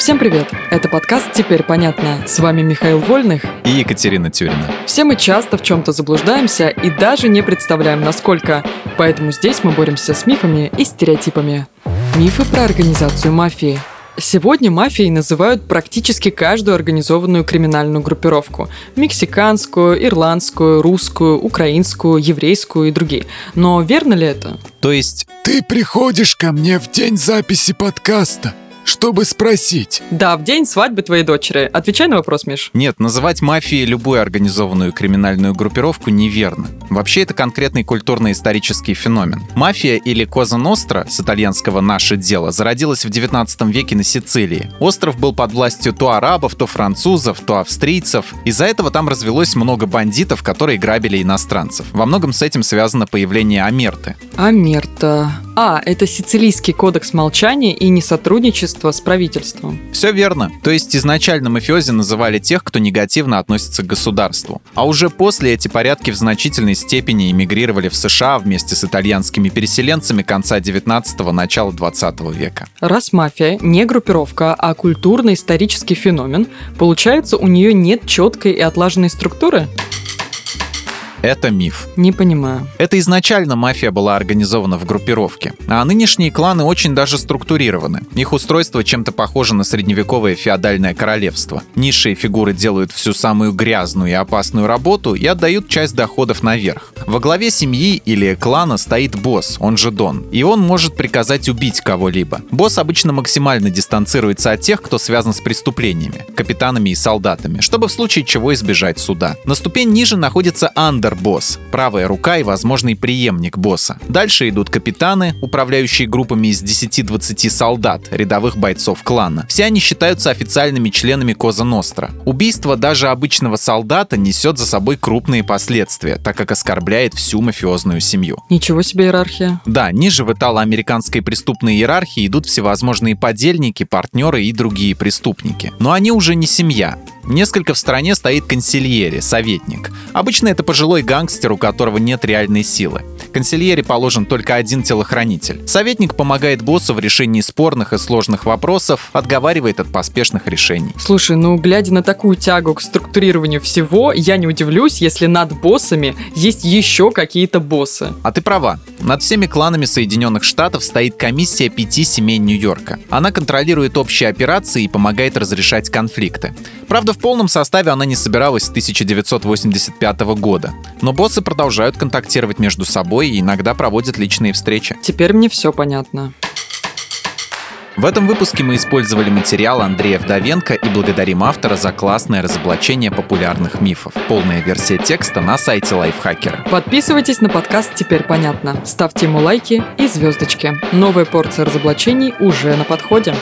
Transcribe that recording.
Всем привет! Это подкаст «Теперь понятно». С вами Михаил Вольных и Екатерина Тюрина. Все мы часто в чем-то заблуждаемся и даже не представляем, насколько. Поэтому здесь мы боремся с мифами и стереотипами. Мифы про организацию мафии – Сегодня мафией называют практически каждую организованную криминальную группировку. Мексиканскую, ирландскую, русскую, украинскую, еврейскую и другие. Но верно ли это? То есть... Ты приходишь ко мне в день записи подкаста, чтобы спросить. Да, в день свадьбы твоей дочери. Отвечай на вопрос, Миш. Нет, называть мафией любую организованную криминальную группировку неверно. Вообще это конкретный культурно-исторический феномен. Мафия или Коза Ностра, с итальянского «наше дело», зародилась в 19 веке на Сицилии. Остров был под властью то арабов, то французов, то австрийцев. Из-за этого там развелось много бандитов, которые грабили иностранцев. Во многом с этим связано появление Амерты. Амерта. А, это сицилийский кодекс молчания и несотрудничества с правительством. Все верно. То есть изначально мафиози называли тех, кто негативно относится к государству. А уже после эти порядки в значительной степени эмигрировали в США вместе с итальянскими переселенцами конца 19-го, начала 20 века. Раз мафия не группировка, а культурно-исторический феномен, получается, у нее нет четкой и отлаженной структуры? Это миф. Не понимаю. Это изначально мафия была организована в группировке, а нынешние кланы очень даже структурированы. Их устройство чем-то похоже на средневековое феодальное королевство. Низшие фигуры делают всю самую грязную и опасную работу и отдают часть доходов наверх. Во главе семьи или клана стоит босс, он же Дон, и он может приказать убить кого-либо. Босс обычно максимально дистанцируется от тех, кто связан с преступлениями, капитанами и солдатами, чтобы в случае чего избежать суда. На ступень ниже находится андер босс, правая рука и возможный преемник босса. Дальше идут капитаны, управляющие группами из 10-20 солдат, рядовых бойцов клана. Все они считаются официальными членами Коза Ностра. Убийство даже обычного солдата несет за собой крупные последствия, так как оскорбляет всю мафиозную семью. Ничего себе иерархия. Да, ниже в итало-американской преступной иерархии идут всевозможные подельники, партнеры и другие преступники. Но они уже не семья. Несколько в стороне стоит консильери, советник. Обычно это пожилой гангстер, у которого нет реальной силы. Консильери положен только один телохранитель. Советник помогает боссу в решении спорных и сложных вопросов, отговаривает от поспешных решений. Слушай, ну глядя на такую тягу к структурированию всего, я не удивлюсь, если над боссами есть еще какие-то боссы. А ты права. Над всеми кланами Соединенных Штатов стоит комиссия пяти семей Нью-Йорка. Она контролирует общие операции и помогает разрешать конфликты. Правда, в полном составе она не собиралась с 1985 года. Но боссы продолжают контактировать между собой и иногда проводят личные встречи. Теперь мне все понятно. В этом выпуске мы использовали материал Андрея Вдовенко и благодарим автора за классное разоблачение популярных мифов. Полная версия текста на сайте Лайфхакера. Подписывайтесь на подкаст «Теперь понятно». Ставьте ему лайки и звездочки. Новая порция разоблачений уже на подходе.